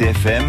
RCFM,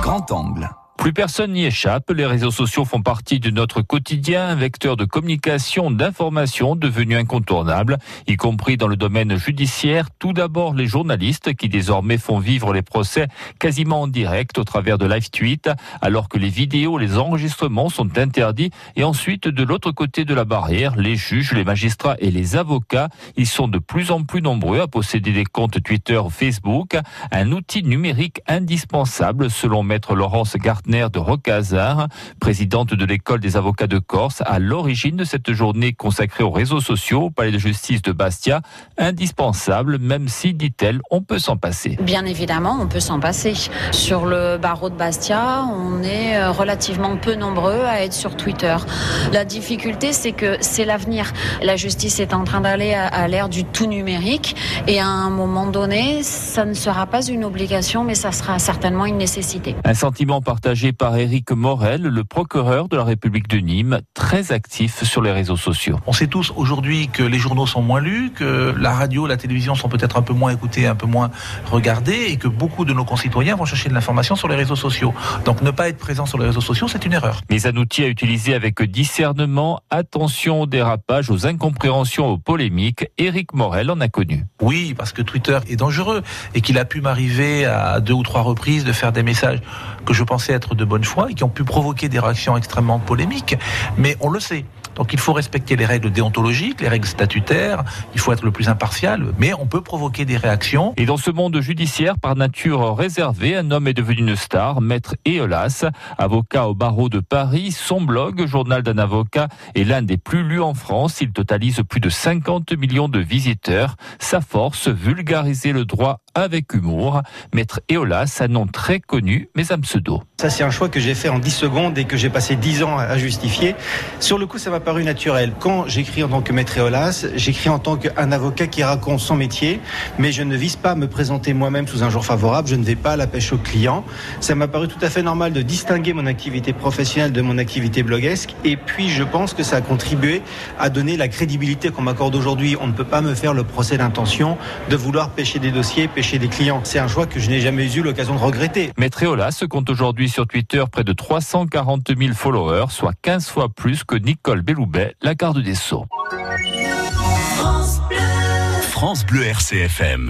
grand angle. Plus personne n'y échappe, les réseaux sociaux font partie de notre quotidien, un vecteur de communication, d'information devenu incontournable, y compris dans le domaine judiciaire. Tout d'abord les journalistes qui désormais font vivre les procès quasiment en direct au travers de live tweets, alors que les vidéos, les enregistrements sont interdits. Et ensuite, de l'autre côté de la barrière, les juges, les magistrats et les avocats, ils sont de plus en plus nombreux à posséder des comptes Twitter ou Facebook, un outil numérique indispensable selon maître Laurence Gartner de Rocazard, présidente de l'école des avocats de Corse, à l'origine de cette journée consacrée aux réseaux sociaux au palais de justice de Bastia, indispensable, même si, dit-elle, on peut s'en passer. Bien évidemment, on peut s'en passer. Sur le barreau de Bastia, on est euh, relativement peu nombreux à être sur Twitter. La difficulté, c'est que c'est l'avenir. La justice est en train d'aller à l'ère du tout numérique et à un moment donné, ça ne sera pas une obligation, mais ça sera certainement une nécessité. Un sentiment partagé par Éric Morel, le procureur de la République de Nîmes, très actif sur les réseaux sociaux. On sait tous aujourd'hui que les journaux sont moins lus, que la radio, la télévision sont peut-être un peu moins écoutées, un peu moins regardées, et que beaucoup de nos concitoyens vont chercher de l'information sur les réseaux sociaux. Donc ne pas être présent sur les réseaux sociaux, c'est une erreur. Mais un outil à utiliser avec discernement, attention aux dérapages, aux incompréhensions, aux polémiques. Éric Morel en a connu. Oui, parce que Twitter est dangereux et qu'il a pu m'arriver à deux ou trois reprises de faire des messages que je pensais être de bonne foi et qui ont pu provoquer des réactions extrêmement polémiques. Mais on le sait. Donc il faut respecter les règles déontologiques, les règles statutaires, il faut être le plus impartial, mais on peut provoquer des réactions. Et dans ce monde judiciaire par nature réservé, un homme est devenu une star, maître Eolas, avocat au barreau de Paris. Son blog, Journal d'un avocat, est l'un des plus lus en France. Il totalise plus de 50 millions de visiteurs. Sa force, vulgariser le droit avec humour. Maître Eolas, un nom très connu, mais un pseudo. Ça, c'est un choix que j'ai fait en 10 secondes et que j'ai passé 10 ans à justifier. Sur le coup, ça m'a paru naturel. Quand j'écris en tant que maître Eolas, j'écris en tant qu'un avocat qui raconte son métier, mais je ne vise pas à me présenter moi-même sous un jour favorable. Je ne vais pas à la pêche aux clients. Ça m'a paru tout à fait normal de distinguer mon activité professionnelle de mon activité bloguesque. Et puis, je pense que ça a contribué à donner la crédibilité qu'on m'accorde aujourd'hui. On ne peut pas me faire le procès d'intention de vouloir pêcher des dossiers, chez des clients. C'est un choix que je n'ai jamais eu l'occasion de regretter. Maître Eola se compte aujourd'hui sur Twitter près de 340 000 followers, soit 15 fois plus que Nicole Belloubet, la garde des Sceaux. France Bleu RCFM.